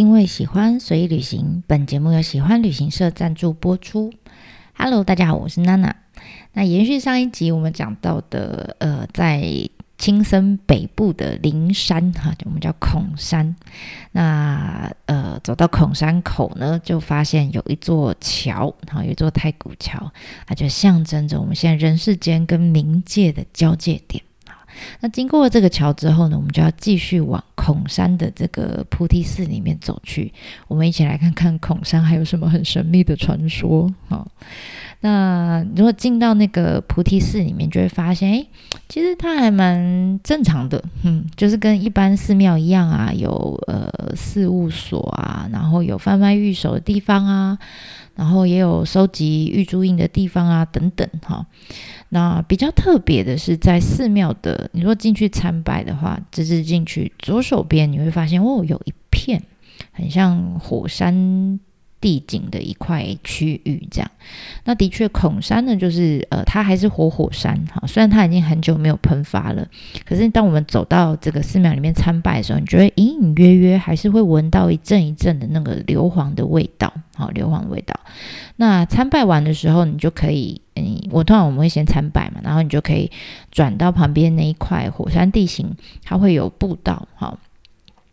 因为喜欢所以旅行，本节目由喜欢旅行社赞助播出。Hello，大家好，我是娜娜。那延续上一集我们讲到的，呃，在青森北部的灵山哈，我们叫孔山。那呃，走到孔山口呢，就发现有一座桥，哈，有一座太古桥，它就象征着我们现在人世间跟冥界的交界点。那经过这个桥之后呢，我们就要继续往孔山的这个菩提寺里面走去。我们一起来看看孔山还有什么很神秘的传说啊？那如果进到那个菩提寺里面，就会发现，哎，其实它还蛮正常的，嗯，就是跟一般寺庙一样啊，有呃事务所啊，然后有贩卖玉手的地方啊，然后也有收集玉珠印的地方啊，等等哈。那比较特别的是，在寺庙的，你若进去参拜的话，直直进去，左手边你会发现，哦，有一片很像火山。地景的一块区域，这样，那的确孔山呢，就是呃，它还是活火山哈，虽然它已经很久没有喷发了，可是当我们走到这个寺庙里面参拜的时候，你觉得隐隐约约还是会闻到一阵一阵的那个硫磺的味道，好，硫磺的味道。那参拜完的时候，你就可以，嗯，我通常我们会先参拜嘛，然后你就可以转到旁边那一块火山地形，它会有步道，好。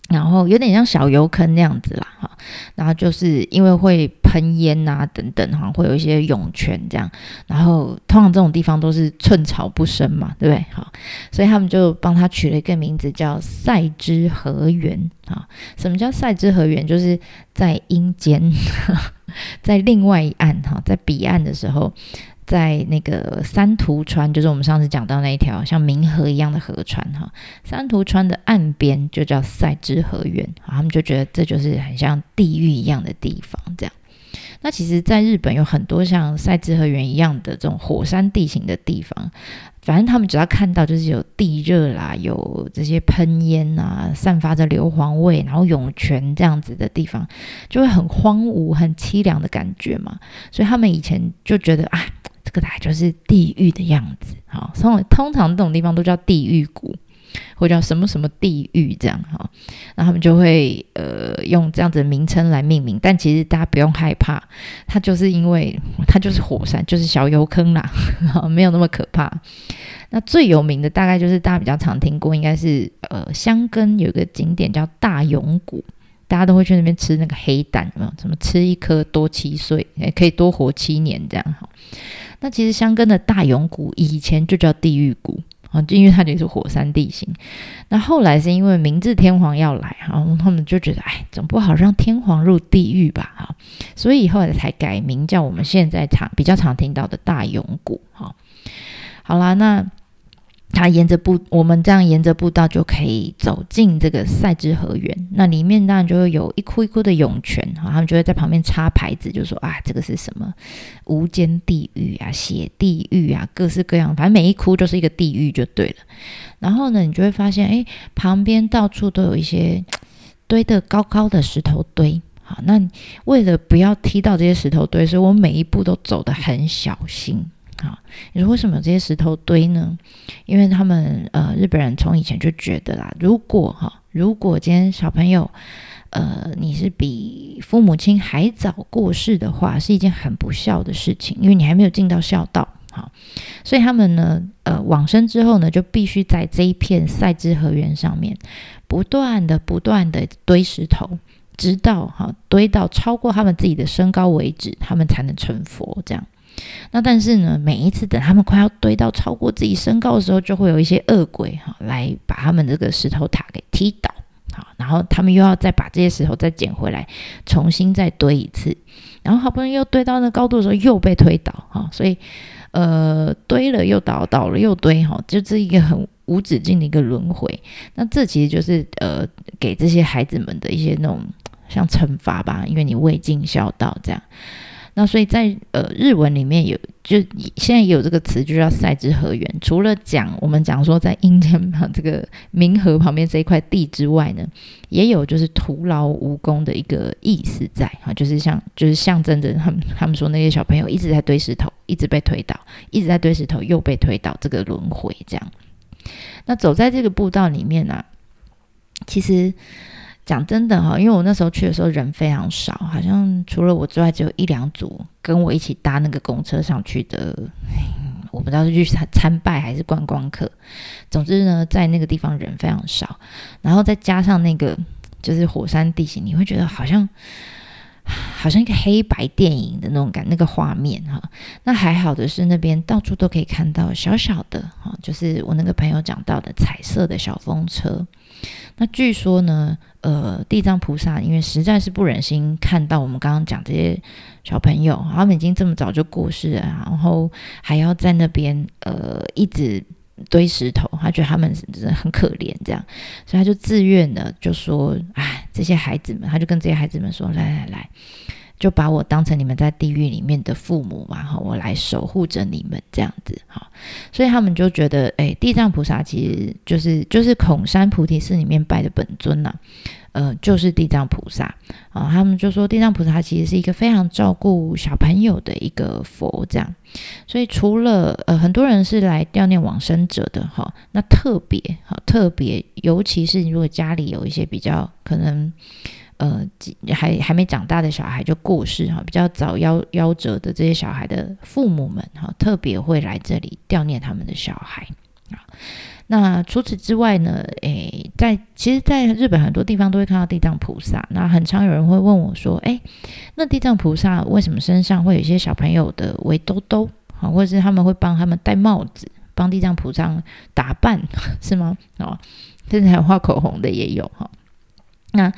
然后有点像小油坑那样子啦，哈，然后就是因为会喷烟啊等等，哈，会有一些涌泉这样，然后通常这种地方都是寸草不生嘛，对不对？好，所以他们就帮他取了一个名字叫塞之河源啊。什么叫塞之河源？就是在阴间，在另外一岸哈，在彼岸的时候。在那个三途川，就是我们上次讲到那一条像冥河一样的河川哈，三途川的岸边就叫赛之河源，他们就觉得这就是很像地狱一样的地方。这样，那其实，在日本有很多像赛之河源一样的这种火山地形的地方，反正他们只要看到就是有地热啦，有这些喷烟啊，散发着硫磺味，然后涌泉这样子的地方，就会很荒芜、很凄凉的感觉嘛。所以他们以前就觉得啊。这个台就是地狱的样子，好，通通常这种地方都叫地狱谷，或叫什么什么地狱这样哈，那他们就会呃用这样子的名称来命名，但其实大家不用害怕，它就是因为它就是火山，就是小油坑啦，没有那么可怕。那最有名的大概就是大家比较常听过，应该是呃香根有个景点叫大永谷。大家都会去那边吃那个黑蛋，有没有？什么吃一颗多七岁，也可以多活七年这样哈。那其实香根的大永谷以前就叫地狱谷啊，因为它就是火山地形。那后来是因为明治天皇要来哈，他们就觉得哎，总不好让天皇入地狱吧哈，所以后来才改名叫我们现在常比较常听到的大永谷哈。好啦，那。他沿着步，我们这样沿着步道就可以走进这个赛之河源。那里面当然就会有一窟一窟的涌泉，哈，他们就会在旁边插牌子，就说啊，这个是什么无间地狱啊、血地狱啊，各式各样，反正每一窟就是一个地狱就对了。然后呢，你就会发现，哎，旁边到处都有一些堆的高高的石头堆，好，那为了不要踢到这些石头堆，所以我每一步都走得很小心。好，你说为什么有这些石头堆呢？因为他们呃，日本人从以前就觉得啦，如果哈，如果今天小朋友呃，你是比父母亲还早过世的话，是一件很不孝的事情，因为你还没有尽到孝道。好，所以他们呢，呃，往生之后呢，就必须在这一片赛之河源上面不断的、不断的堆石头，直到哈堆到超过他们自己的身高为止，他们才能成佛。这样。那但是呢，每一次等他们快要堆到超过自己身高的时候，就会有一些恶鬼哈来把他们这个石头塔给踢倒，好，然后他们又要再把这些石头再捡回来，重新再堆一次，然后好不容易又堆到那高度的时候又被推倒，哈，所以呃堆了又倒，倒了又堆，哈，就这一个很无止境的一个轮回。那这其实就是呃给这些孩子们的一些那种像惩罚吧，因为你未尽孝道这样。那所以在呃日文里面有就现在有这个词，就叫赛之河源。除了讲我们讲说在阴间旁这个冥河旁边这一块地之外呢，也有就是徒劳无功的一个意思在哈，就是像就是象征着他们他们说那些小朋友一直在堆石头，一直被推倒，一直在堆石头又被推倒，这个轮回这样。那走在这个步道里面呢，其实。讲真的哈，因为我那时候去的时候人非常少，好像除了我之外，只有一两组跟我一起搭那个公车上去的。我不知道是去参参拜还是观光客。总之呢，在那个地方人非常少，然后再加上那个就是火山地形，你会觉得好像。好像一个黑白电影的那种感，那个画面哈。那还好的是，那边到处都可以看到小小的哈，就是我那个朋友讲到的彩色的小风车。那据说呢，呃，地藏菩萨因为实在是不忍心看到我们刚刚讲这些小朋友，他们已经这么早就过世了，然后还要在那边呃一直。堆石头，他觉得他们很可怜，这样，所以他就自愿的就说：“哎，这些孩子们，他就跟这些孩子们说，来来来，就把我当成你们在地狱里面的父母嘛，哈，我来守护着你们，这样子，哈。所以他们就觉得，哎，地藏菩萨其实就是就是孔山菩提寺里面拜的本尊呐。”呃，就是地藏菩萨啊，他们就说地藏菩萨其实是一个非常照顾小朋友的一个佛，这样。所以除了呃，很多人是来悼念往生者的哈，那特别哈，特别，尤其是如果家里有一些比较可能呃还还没长大的小孩就过世哈，比较早夭夭折的这些小孩的父母们哈，特别会来这里悼念他们的小孩啊。那除此之外呢？诶，在其实，在日本很多地方都会看到地藏菩萨。那很常有人会问我说：“诶，那地藏菩萨为什么身上会有一些小朋友的围兜兜？好，或者是他们会帮他们戴帽子，帮地藏菩萨打扮，是吗？哦，甚至还有画口红的也有哈。那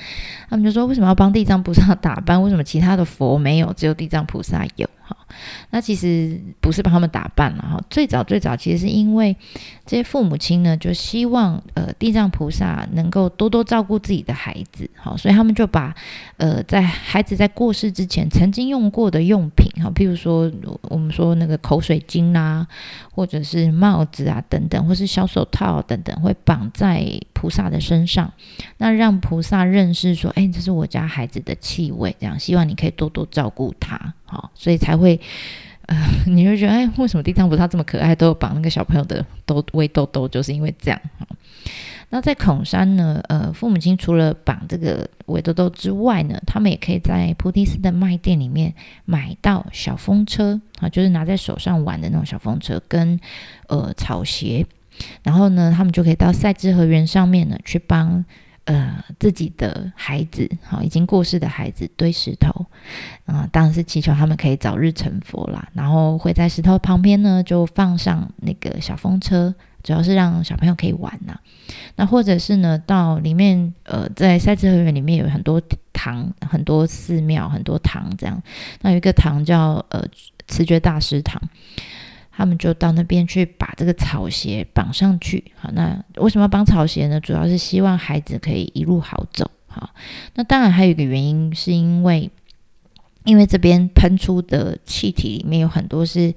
他们就说：为什么要帮地藏菩萨打扮？为什么其他的佛没有，只有地藏菩萨有？哈。”那其实不是帮他们打扮了哈，最早最早其实是因为这些父母亲呢，就希望呃地藏菩萨能够多多照顾自己的孩子，好，所以他们就把呃在孩子在过世之前曾经用过的用品，哈，譬如说我们说那个口水巾啊，或者是帽子啊等等，或是小手套等等，会绑在菩萨的身上，那让菩萨认识说，哎，这是我家孩子的气味，这样希望你可以多多照顾他。好，所以才会，呃，你会觉得，哎，为什么地藏菩萨这么可爱，都有绑那个小朋友的兜围兜兜，就是因为这样。那在孔山呢，呃，父母亲除了绑这个围兜兜之外呢，他们也可以在菩提寺的卖店里面买到小风车，啊，就是拿在手上玩的那种小风车，跟呃草鞋，然后呢，他们就可以到赛之河园上面呢去帮。呃，自己的孩子，好，已经过世的孩子堆石头，啊，当然是祈求他们可以早日成佛啦。然后会在石头旁边呢，就放上那个小风车，主要是让小朋友可以玩呐。那或者是呢，到里面，呃，在赛之河园里面有很多堂，很多寺庙，很多堂这样。那有一个堂叫呃慈觉大师堂。他们就到那边去把这个草鞋绑上去，好，那为什么要绑草鞋呢？主要是希望孩子可以一路好走，好，那当然还有一个原因，是因为因为这边喷出的气体里面有很多是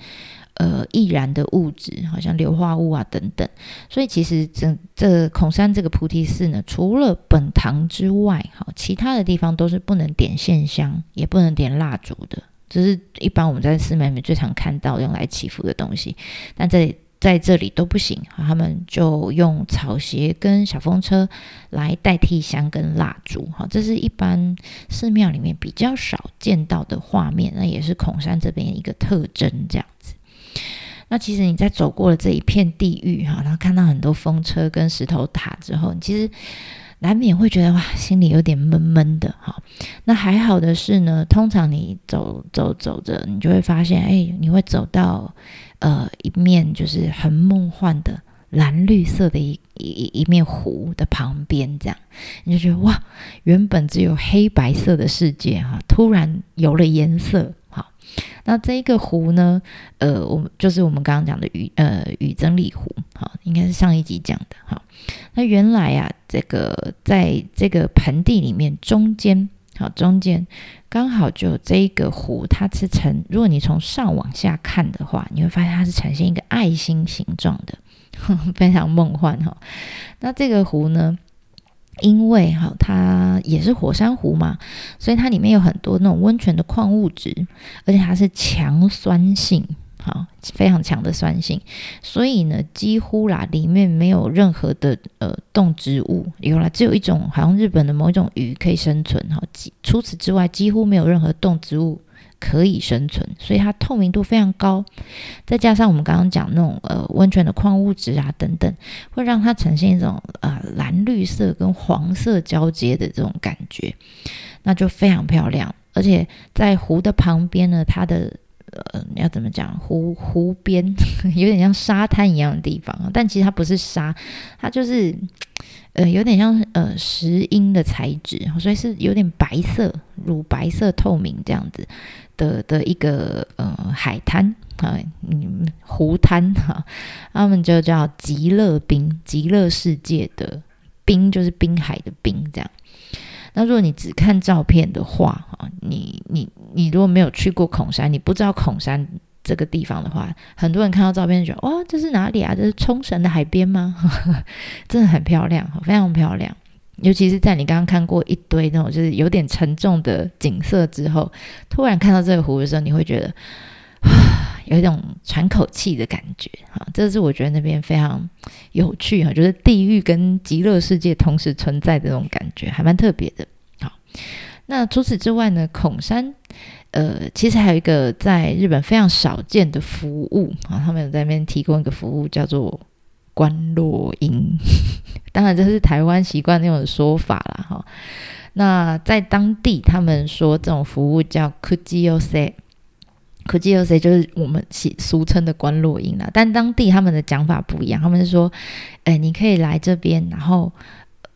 呃易燃的物质，好像硫化物啊等等，所以其实这这孔山这个菩提寺呢，除了本堂之外，好，其他的地方都是不能点线香，也不能点蜡烛的。这是一般我们在寺庙里面最常看到用来祈福的东西，但这里在这里都不行，他们就用草鞋跟小风车来代替香跟蜡烛，哈，这是一般寺庙里面比较少见到的画面，那也是孔山这边一个特征，这样子。那其实你在走过了这一片地狱，哈，然后看到很多风车跟石头塔之后，其实。难免会觉得哇，心里有点闷闷的哈。那还好的是呢，通常你走走走着，你就会发现，哎，你会走到呃一面就是很梦幻的蓝绿色的一一一面湖的旁边，这样你就觉得哇，原本只有黑白色的世界哈，突然有了颜色哈。那这一个湖呢？呃，我们就是我们刚刚讲的雨呃雨增里湖，好，应该是上一集讲的哈。那原来啊，这个在这个盆地里面中间，好中间刚好就有这一个湖，它是呈，如果你从上往下看的话，你会发现它是呈现一个爱心形状的，非常梦幻哈。那这个湖呢？因为哈，它也是火山湖嘛，所以它里面有很多那种温泉的矿物质，而且它是强酸性，好，非常强的酸性，所以呢，几乎啦里面没有任何的呃动植物，有啦，只有一种好像日本的某一种鱼可以生存，哈，除此之外几乎没有任何动植物可以生存，所以它透明度非常高，再加上我们刚刚讲那种呃温泉的矿物质啊等等，会让它呈现一种呃蓝绿色跟黄色交接的这种感觉，那就非常漂亮，而且在湖的旁边呢，它的。呃，要怎么讲？湖湖边 有点像沙滩一样的地方，但其实它不是沙，它就是呃有点像呃石英的材质，所以是有点白色、乳白色、透明这样子的的一个呃海滩啊，嗯湖滩哈，他们就叫极乐冰，极乐世界的冰就是滨海的冰这样。那如果你只看照片的话，哈，你你你如果没有去过孔山，你不知道孔山这个地方的话，很多人看到照片就觉得哇，这是哪里啊？这是冲绳的海边吗？真的很漂亮，非常漂亮。尤其是在你刚刚看过一堆那种就是有点沉重的景色之后，突然看到这个湖的时候，你会觉得，有一种喘口气的感觉。哈，这是我觉得那边非常有趣哈，就是地狱跟极乐世界同时存在的那种感觉，还蛮特别的。好，那除此之外呢，孔山呃，其实还有一个在日本非常少见的服务啊，他们有在那边提供一个服务叫做观落音，当然这是台湾习惯那种说法啦。哈。那在当地他们说这种服务叫 kujiose。可记有谁就是我们俗俗称的关落音啦，但当地他们的讲法不一样，他们是说，哎，你可以来这边，然后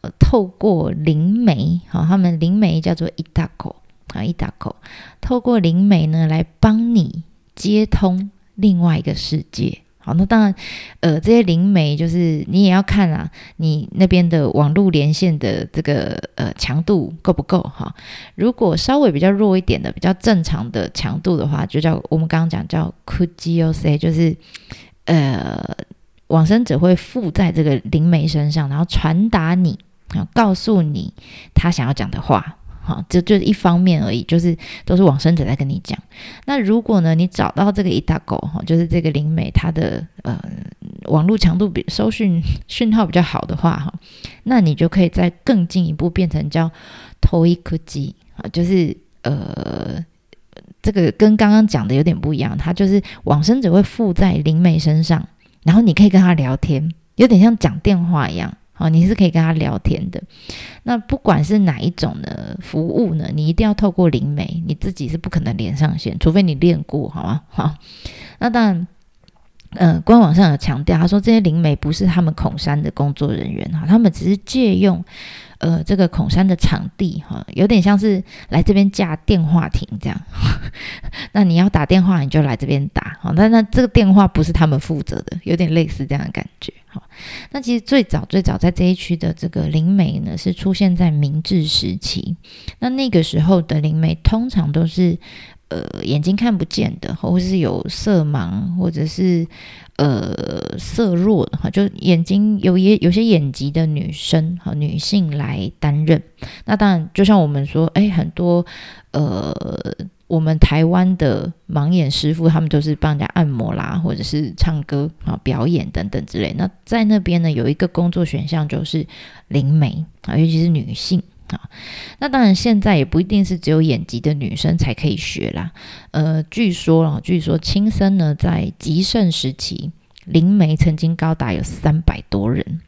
呃，透过灵媒，好，他们灵媒叫做伊达口啊，伊达口，透过灵媒呢来帮你接通另外一个世界。好，那当然，呃，这些灵媒就是你也要看啊，你那边的网络连线的这个呃强度够不够哈？如果稍微比较弱一点的、比较正常的强度的话，就叫我们刚刚讲叫 Kujiyose，就是呃，往生者会附在这个灵媒身上，然后传达你啊，告诉你他想要讲的话。哈，这就是一方面而已，就是都是往生者在跟你讲。那如果呢，你找到这个一大狗哈，就是这个灵媒，它的呃网络强度比收讯讯号比较好的话哈，那你就可以再更进一步变成叫头一科技啊，就是呃这个跟刚刚讲的有点不一样，它就是往生者会附在灵媒身上，然后你可以跟他聊天，有点像讲电话一样。哦，你是可以跟他聊天的。那不管是哪一种的服务呢，你一定要透过灵媒，你自己是不可能连上线，除非你练过，好吗？好，那当然，嗯，官网上有强调，他说这些灵媒不是他们孔山的工作人员哈，他们只是借用。呃，这个孔山的场地哈，有点像是来这边架电话亭这样。那你要打电话，你就来这边打。好，但那这个电话不是他们负责的，有点类似这样的感觉。好，那其实最早最早在这一区的这个灵媒呢，是出现在明治时期。那那个时候的灵媒通常都是呃眼睛看不见的，或是有色盲，或者是。呃，色弱的哈，就眼睛有也有些眼疾的女生和，女性来担任。那当然，就像我们说，哎，很多呃，我们台湾的盲眼师傅，他们都是帮人家按摩啦，或者是唱歌啊、表演等等之类。那在那边呢，有一个工作选项就是灵媒啊，尤其是女性。啊，那当然，现在也不一定是只有眼疾的女生才可以学啦。呃，据说啊，据说青生呢，在极盛时期，灵媒曾经高达有三百多人，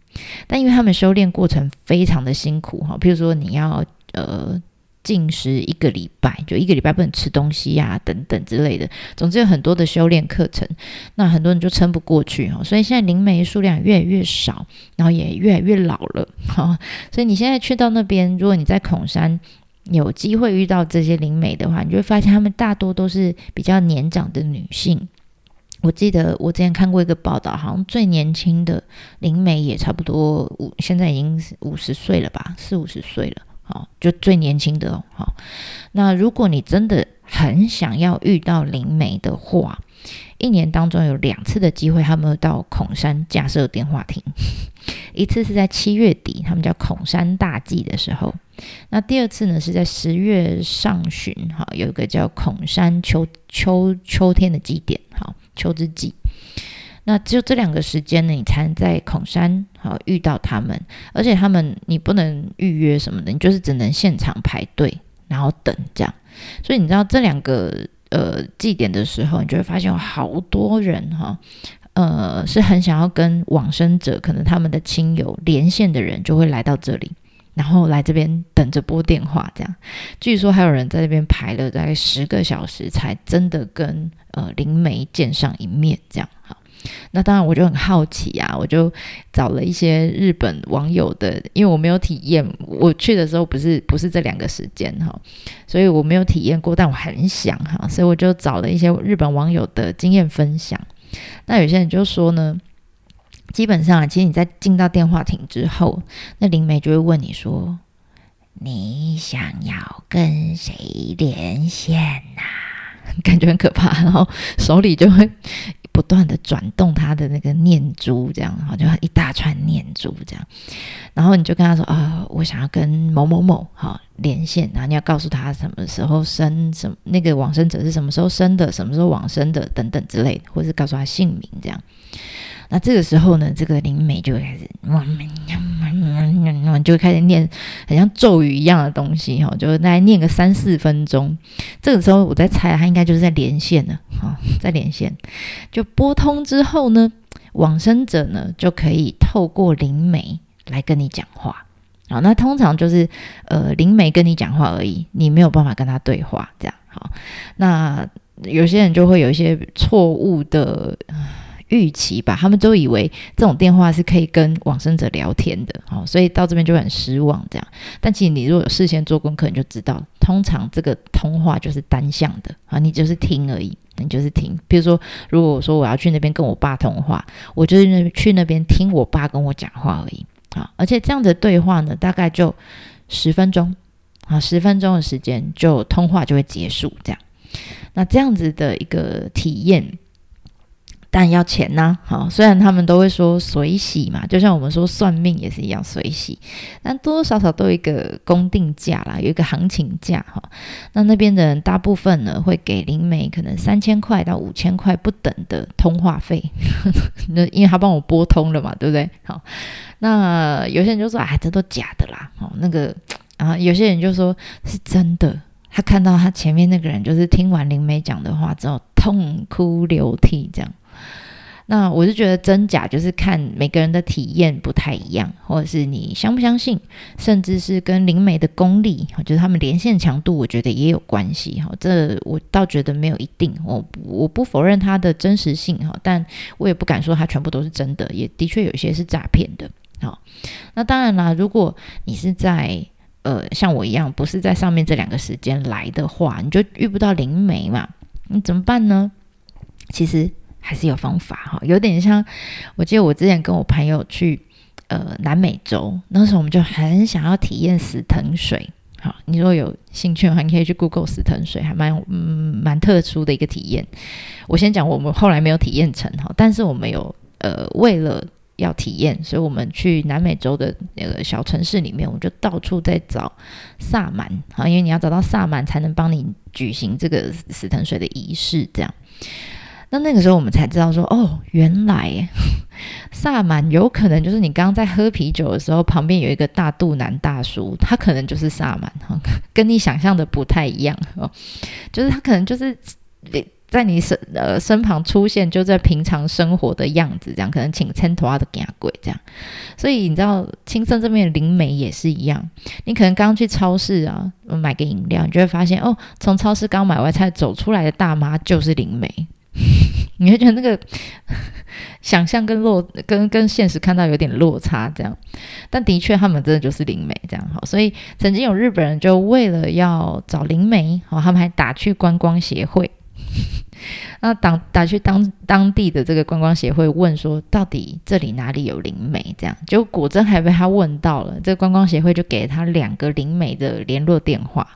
但因为他们修炼过程非常的辛苦哈，譬如说你要呃。禁食一个礼拜，就一个礼拜不能吃东西呀，等等之类的。总之有很多的修炼课程，那很多人就撑不过去哈。所以现在灵媒数量越来越少，然后也越来越老了哈。所以你现在去到那边，如果你在孔山有机会遇到这些灵媒的话，你就会发现他们大多都是比较年长的女性。我记得我之前看过一个报道，好像最年轻的灵媒也差不多五，现在已经五十岁了吧，四五十岁了。好，就最年轻的。好，那如果你真的很想要遇到灵媒的话，一年当中有两次的机会，他们到孔山架设电话亭。一次是在七月底，他们叫孔山大祭的时候；那第二次呢，是在十月上旬，哈，有一个叫孔山秋秋秋天的祭典。好。秋之祭。那只有这两个时间呢，你才能在孔山好遇到他们，而且他们你不能预约什么的，你就是只能现场排队，然后等这样。所以你知道这两个呃祭典的时候，你就会发现有好多人哈，呃是很想要跟往生者，可能他们的亲友连线的人就会来到这里，然后来这边等着拨电话这样。据说还有人在这边排了大概十个小时，才真的跟呃灵媒见上一面这样哈。那当然，我就很好奇啊，我就找了一些日本网友的，因为我没有体验，我去的时候不是不是这两个时间哈，所以我没有体验过，但我很想哈，所以我就找了一些日本网友的经验分享。那有些人就说呢，基本上其实你在进到电话亭之后，那灵媒就会问你说，你想要跟谁连线呐？感觉很可怕，然后手里就会。不断的转动他的那个念珠，这样然后，就一大串念珠这样，然后你就跟他说啊，我想要跟某某某哈连线，然后你要告诉他什么时候生，什么那个往生者是什么时候生的，什么时候往生的等等之类的，或是告诉他姓名这样。那这个时候呢，这个灵媒就开始，就开始念，很像咒语一样的东西哈，就大概念个三四分钟。这个时候我在猜，他应该就是在连线了哈，在连线。就拨通之后呢，往生者呢就可以透过灵媒来跟你讲话啊。那通常就是呃，灵媒跟你讲话而已，你没有办法跟他对话这样。好，那有些人就会有一些错误的。预期吧，他们都以为这种电话是可以跟往生者聊天的，哦，所以到这边就很失望。这样，但其实你如果有事先做功课，你就知道，通常这个通话就是单向的啊，你就是听而已，你就是听。比如说，如果我说我要去那边跟我爸通话，我就是去那边听我爸跟我讲话而已啊。而且这样的对话呢，大概就十分钟啊，十分钟的时间就通话就会结束。这样，那这样子的一个体验。但要钱呐，好，虽然他们都会说随喜嘛，就像我们说算命也是一样随喜，但多多少少都有一个公定价啦，有一个行情价哈。那那边的人大部分呢会给灵媒可能三千块到五千块不等的通话费，那因为他帮我拨通了嘛，对不对？好，那有些人就说啊，这都假的啦，哦，那个啊，有些人就说是真的，他看到他前面那个人就是听完灵媒讲的话之后痛哭流涕这样。那我是觉得真假就是看每个人的体验不太一样，或者是你相不相信，甚至是跟灵媒的功力，就是他们连线强度，我觉得也有关系哈。这我倒觉得没有一定，我我不否认它的真实性哈，但我也不敢说它全部都是真的，也的确有一些是诈骗的。好，那当然啦，如果你是在呃像我一样不是在上面这两个时间来的话，你就遇不到灵媒嘛，你怎么办呢？其实。还是有方法哈，有点像，我记得我之前跟我朋友去呃南美洲，那时候我们就很想要体验死藤水。好，你如果有兴趣的话，你可以去 Google 死藤水，还蛮嗯蛮特殊的一个体验。我先讲，我们后来没有体验成哈，但是我们有呃为了要体验，所以我们去南美洲的那个小城市里面，我们就到处在找萨满啊，因为你要找到萨满才能帮你举行这个死藤水的仪式，这样。那那个时候我们才知道说，哦，原来萨满有可能就是你刚刚在喝啤酒的时候，旁边有一个大肚腩大叔，他可能就是萨满哈，跟你想象的不太一样哦，就是他可能就是在你身呃身旁出现，就在平常生活的样子，这样可能请牵头的给鬼这样，所以你知道青森这边的灵媒也是一样，你可能刚去超市啊买个饮料，你就会发现哦，从超市刚买完菜走出来的大妈就是灵媒。你会觉得那个 想象跟落跟跟现实看到有点落差，这样，但的确他们真的就是灵媒这样好，所以曾经有日本人就为了要找灵媒，好，他们还打去观光协会，那打打去当当地的这个观光协会问说，到底这里哪里有灵媒？这样，就果真还被他问到了，这个观光协会就给他两个灵媒的联络电话，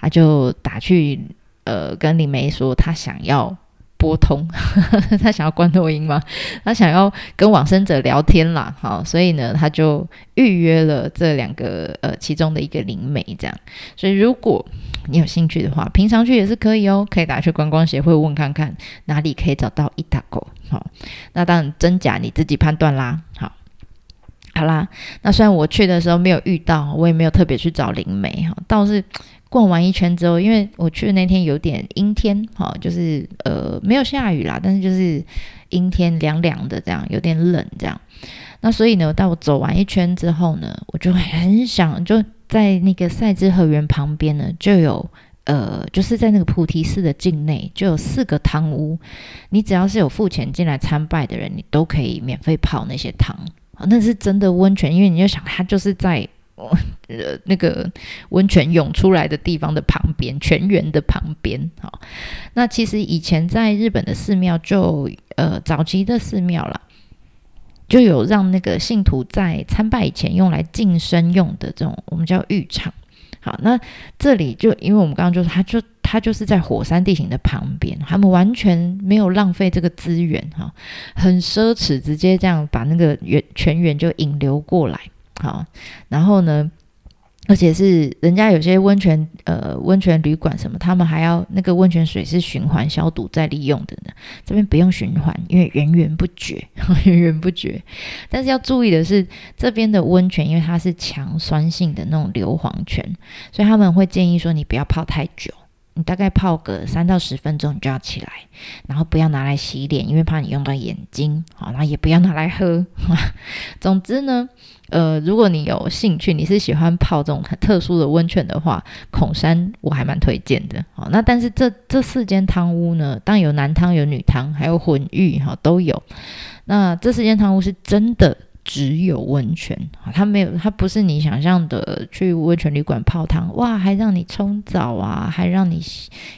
他就打去呃跟灵媒说他想要。拨通，他想要关录音吗？他想要跟往生者聊天啦，好，所以呢，他就预约了这两个呃其中的一个灵媒，这样。所以如果你有兴趣的话，平常去也是可以哦，可以打去观光协会问看看哪里可以找到伊达狗。好，那当然真假你自己判断啦。好，好啦，那虽然我去的时候没有遇到，我也没有特别去找灵媒哈，倒是逛完一圈之后，因为我去的那天有点阴天，哈，就是呃没有下雨啦，但是就是阴天凉凉的这样，有点冷这样。那所以呢，当我走完一圈之后呢，我就很想就在那个赛之河园旁边呢，就有呃，就是在那个菩提寺的境内，就有四个汤屋。你只要是有付钱进来参拜的人，你都可以免费泡那些汤。那是真的温泉，因为你就想，它就是在呃那个温泉涌出来的地方的旁边，泉源的旁边。好，那其实以前在日本的寺庙，就呃早期的寺庙了。就有让那个信徒在参拜以前用来净身用的这种，我们叫浴场。好，那这里就因为我们刚刚就说，它就它就是在火山地形的旁边，他们完全没有浪费这个资源，哈，很奢侈，直接这样把那个源泉源就引流过来，好，然后呢？而且是人家有些温泉，呃，温泉旅馆什么，他们还要那个温泉水是循环消毒再利用的呢。这边不用循环，因为源源不绝，源源不绝。但是要注意的是，这边的温泉因为它是强酸性的那种硫磺泉，所以他们会建议说你不要泡太久。你大概泡个三到十分钟，你就要起来，然后不要拿来洗脸，因为怕你用到眼睛。好，然后也不要拿来喝。总之呢，呃，如果你有兴趣，你是喜欢泡这种很特殊的温泉的话，孔山我还蛮推荐的。好，那但是这这四间汤屋呢，当然有男汤、有女汤，还有混浴，哈，都有。那这四间汤屋是真的。只有温泉啊，它没有，它不是你想象的去温泉旅馆泡汤，哇，还让你冲澡啊，还让你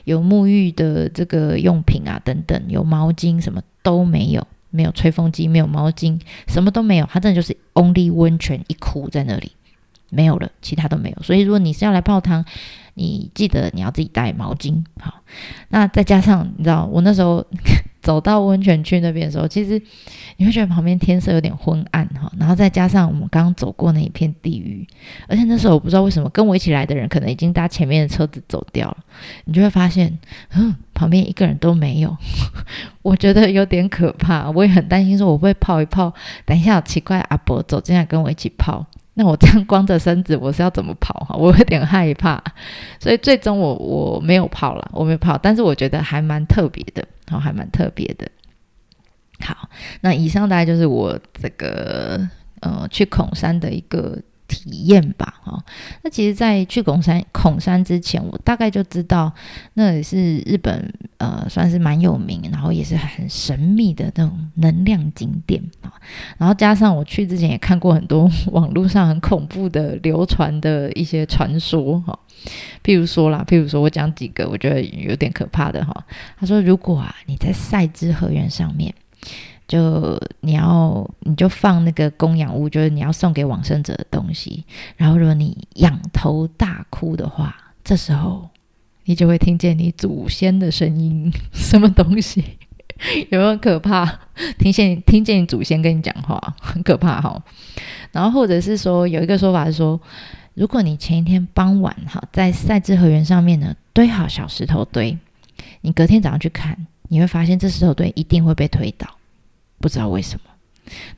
有沐浴的这个用品啊，等等，有毛巾什么都没有，没有吹风机，没有毛巾，什么都没有，它真的就是 only 温泉一窟在那里，没有了，其他都没有。所以如果你是要来泡汤，你记得你要自己带毛巾，好，那再加上你知道我那时候。走到温泉区那边的时候，其实你会觉得旁边天色有点昏暗哈，然后再加上我们刚刚走过那一片地域，而且那时候我不知道为什么跟我一起来的人可能已经搭前面的车子走掉了，你就会发现，嗯，旁边一个人都没有，我觉得有点可怕，我也很担心说我会泡一泡，等一下有奇怪阿伯走进来跟我一起泡。那我这样光着身子，我是要怎么跑哈？我有点害怕，所以最终我我没有跑了，我没有跑，但是我觉得还蛮特别的，然后，还蛮特别的。好，那以上大概就是我这个呃去孔山的一个。体验吧，哈。那其实，在去拱山孔山之前，我大概就知道那里是日本呃，算是蛮有名，然后也是很神秘的那种能量景点啊。然后加上我去之前也看过很多网络上很恐怖的流传的一些传说，哈。譬如说啦，譬如说我讲几个我觉得有点可怕的哈。他说，如果啊你在赛之河源上面。就你要，你就放那个供养物，就是你要送给往生者的东西。然后，如果你仰头大哭的话，这时候你就会听见你祖先的声音。什么东西？有没有可怕？听见听见祖先跟你讲话，很可怕哈。然后，或者是说，有一个说法是说，如果你前一天傍晚哈，在赛之河源上面呢堆好小石头堆，你隔天早上去看，你会发现这石头堆一定会被推倒。不知道为什么，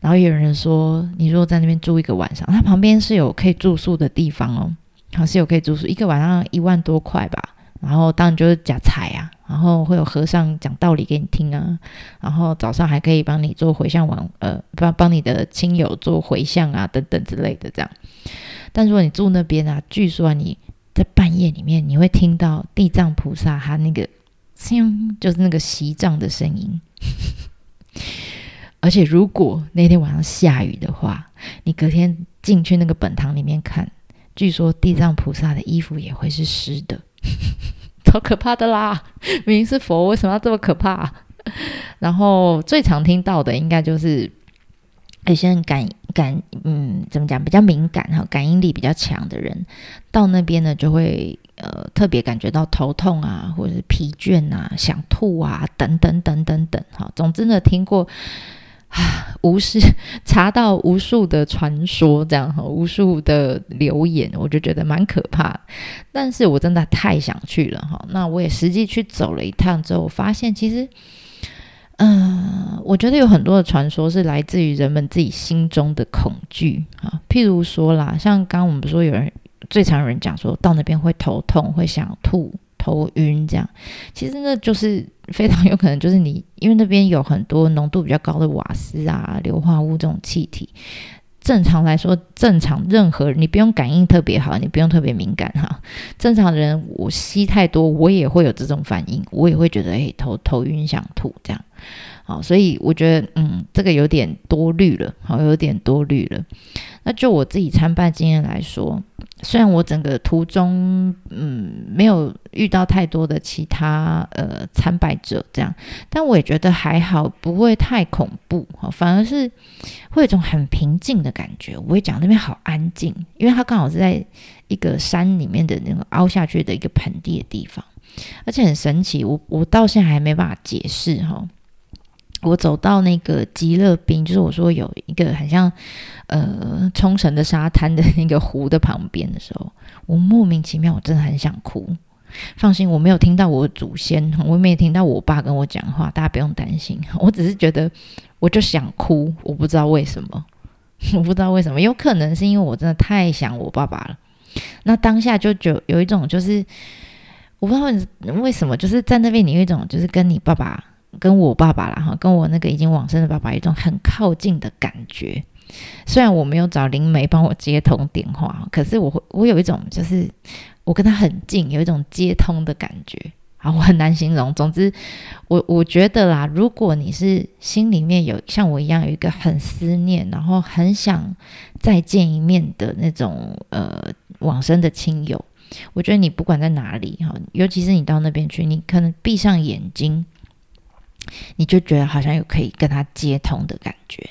然后有人说，你如果在那边住一个晚上，它旁边是有可以住宿的地方哦，好是有可以住宿，一个晚上一万多块吧。然后当然就是假财啊，然后会有和尚讲道理给你听啊，然后早上还可以帮你做回向往，呃，帮帮你的亲友做回向啊，等等之类的这样。但如果你住那边啊，据说你在半夜里面，你会听到地藏菩萨他那个像就是那个席藏的声音。而且，如果那天晚上下雨的话，你隔天进去那个本堂里面看，据说地藏菩萨的衣服也会是湿的，超可怕的啦！明明是佛，为什么要这么可怕？然后最常听到的，应该就是有些人感感，嗯，怎么讲，比较敏感哈，感应力比较强的人，到那边呢，就会呃特别感觉到头痛啊，或者是疲倦啊，想吐啊，等等等等等。哈，总之呢，听过。啊，无视查到无数的传说，这样哈，无数的留言，我就觉得蛮可怕。但是我真的太想去了哈。那我也实际去走了一趟之后，我发现其实，嗯，我觉得有很多的传说是来自于人们自己心中的恐惧啊。譬如说啦，像刚刚我们说有人最常有人讲说到那边会头痛，会想吐。头晕这样，其实那就是非常有可能就是你，因为那边有很多浓度比较高的瓦斯啊、硫化物这种气体。正常来说，正常任何你不用感应特别好，你不用特别敏感哈。正常人我吸太多，我也会有这种反应，我也会觉得诶头头晕想吐这样。好，所以我觉得嗯这个有点多虑了，好有点多虑了。那就我自己参拜经验来说。虽然我整个途中，嗯，没有遇到太多的其他呃参拜者这样，但我也觉得还好，不会太恐怖哈，反而是会有一种很平静的感觉。我会讲那边好安静，因为它刚好是在一个山里面的那个凹下去的一个盆地的地方，而且很神奇，我我到现在还没办法解释哈。我走到那个极乐滨，就是我说有一个很像呃冲绳的沙滩的那个湖的旁边的时候，我莫名其妙，我真的很想哭。放心，我没有听到我祖先，我没有听到我爸跟我讲话，大家不用担心。我只是觉得，我就想哭，我不知道为什么，我不知道为什么，有可能是因为我真的太想我爸爸了。那当下就就有一种就是，我不知道为什么，就是在那边你有一种就是跟你爸爸。跟我爸爸啦，哈，跟我那个已经往生的爸爸，一种很靠近的感觉。虽然我没有找灵媒帮我接通电话，可是我会，我有一种就是我跟他很近，有一种接通的感觉啊，我很难形容。总之，我我觉得啦，如果你是心里面有像我一样有一个很思念，然后很想再见一面的那种呃往生的亲友，我觉得你不管在哪里哈，尤其是你到那边去，你可能闭上眼睛。你就觉得好像有可以跟他接通的感觉。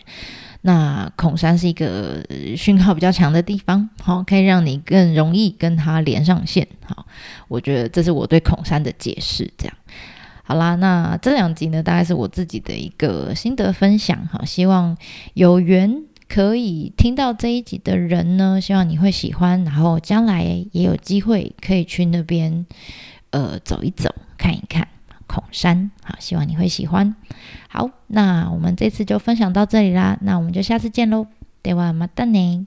那孔山是一个讯号比较强的地方，好，可以让你更容易跟他连上线。好，我觉得这是我对孔山的解释。这样，好啦，那这两集呢，大概是我自己的一个心得分享。好，希望有缘可以听到这一集的人呢，希望你会喜欢，然后将来也有机会可以去那边呃走一走，看一看。孔山，好，希望你会喜欢。好，那我们这次就分享到这里啦，那我们就下次见喽，对吧，马达呢。